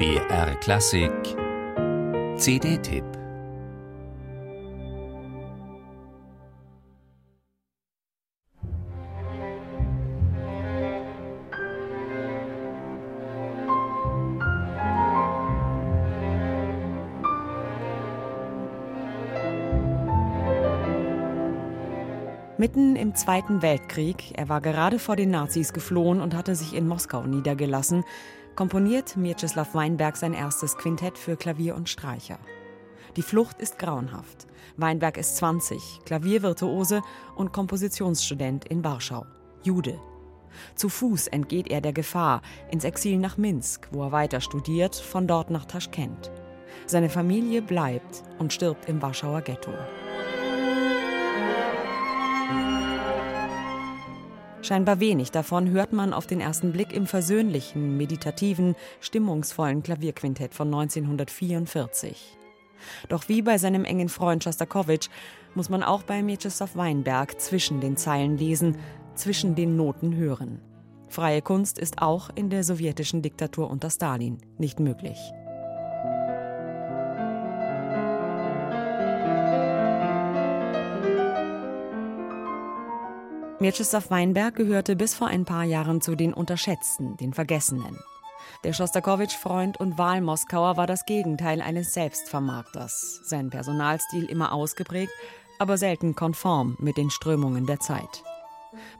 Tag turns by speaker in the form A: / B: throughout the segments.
A: BR Klassik. CD-Tipp
B: Mitten im Zweiten Weltkrieg, er war gerade vor den Nazis geflohen und hatte sich in Moskau niedergelassen, komponiert Mieczysław Weinberg sein erstes Quintett für Klavier und Streicher. Die Flucht ist grauenhaft. Weinberg ist 20, Klaviervirtuose und Kompositionsstudent in Warschau. Jude. Zu Fuß entgeht er der Gefahr ins Exil nach Minsk, wo er weiter studiert, von dort nach Taschkent. Seine Familie bleibt und stirbt im Warschauer Ghetto. Scheinbar wenig davon hört man auf den ersten Blick im versöhnlichen, meditativen, stimmungsvollen Klavierquintett von 1944. Doch wie bei seinem engen Freund Schostakowitsch muss man auch bei Mieczysław Weinberg zwischen den Zeilen lesen, zwischen den Noten hören. Freie Kunst ist auch in der sowjetischen Diktatur unter Stalin nicht möglich. Mieczysław Weinberg gehörte bis vor ein paar Jahren zu den Unterschätzten, den Vergessenen. Der Schostakowitsch-Freund und Wahlmoskauer war das Gegenteil eines Selbstvermarkters. Sein Personalstil immer ausgeprägt, aber selten konform mit den Strömungen der Zeit.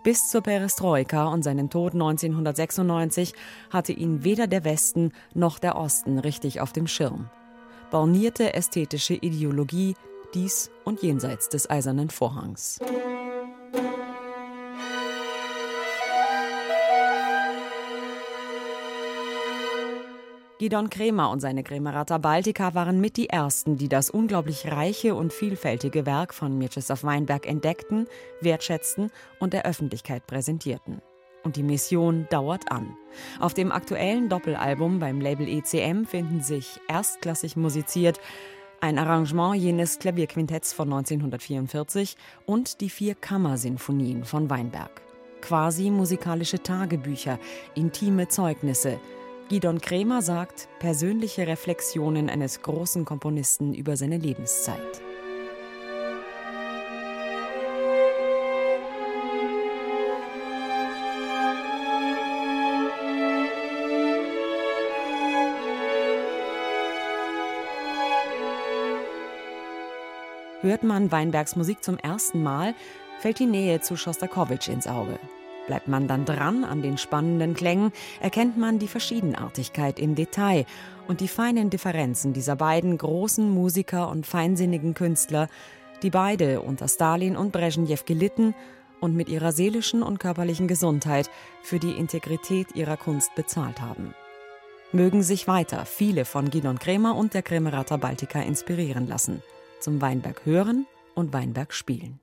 B: Bis zur Perestroika und seinen Tod 1996 hatte ihn weder der Westen noch der Osten richtig auf dem Schirm. Bornierte ästhetische Ideologie, dies und jenseits des eisernen Vorhangs. Gidon Kremer und seine Kremerata Baltica waren mit die ersten, die das unglaublich reiche und vielfältige Werk von Mieczysław Weinberg entdeckten, wertschätzten und der Öffentlichkeit präsentierten. Und die Mission dauert an. Auf dem aktuellen Doppelalbum beim Label ECM finden sich erstklassig musiziert ein Arrangement jenes Klavierquintetts von 1944 und die vier Kammersinfonien von Weinberg. Quasi musikalische Tagebücher, intime Zeugnisse, Gidon Kremer sagt, persönliche Reflexionen eines großen Komponisten über seine Lebenszeit. Hört man Weinbergs Musik zum ersten Mal, fällt die Nähe zu Schostakowitsch ins Auge. Bleibt man dann dran an den spannenden Klängen, erkennt man die Verschiedenartigkeit im Detail und die feinen Differenzen dieser beiden großen Musiker und feinsinnigen Künstler, die beide unter Stalin und Brezhnev gelitten und mit ihrer seelischen und körperlichen Gesundheit für die Integrität ihrer Kunst bezahlt haben. Mögen sich weiter viele von Gidon Kremer und der Kremerata Baltica inspirieren lassen, zum Weinberg hören und Weinberg spielen.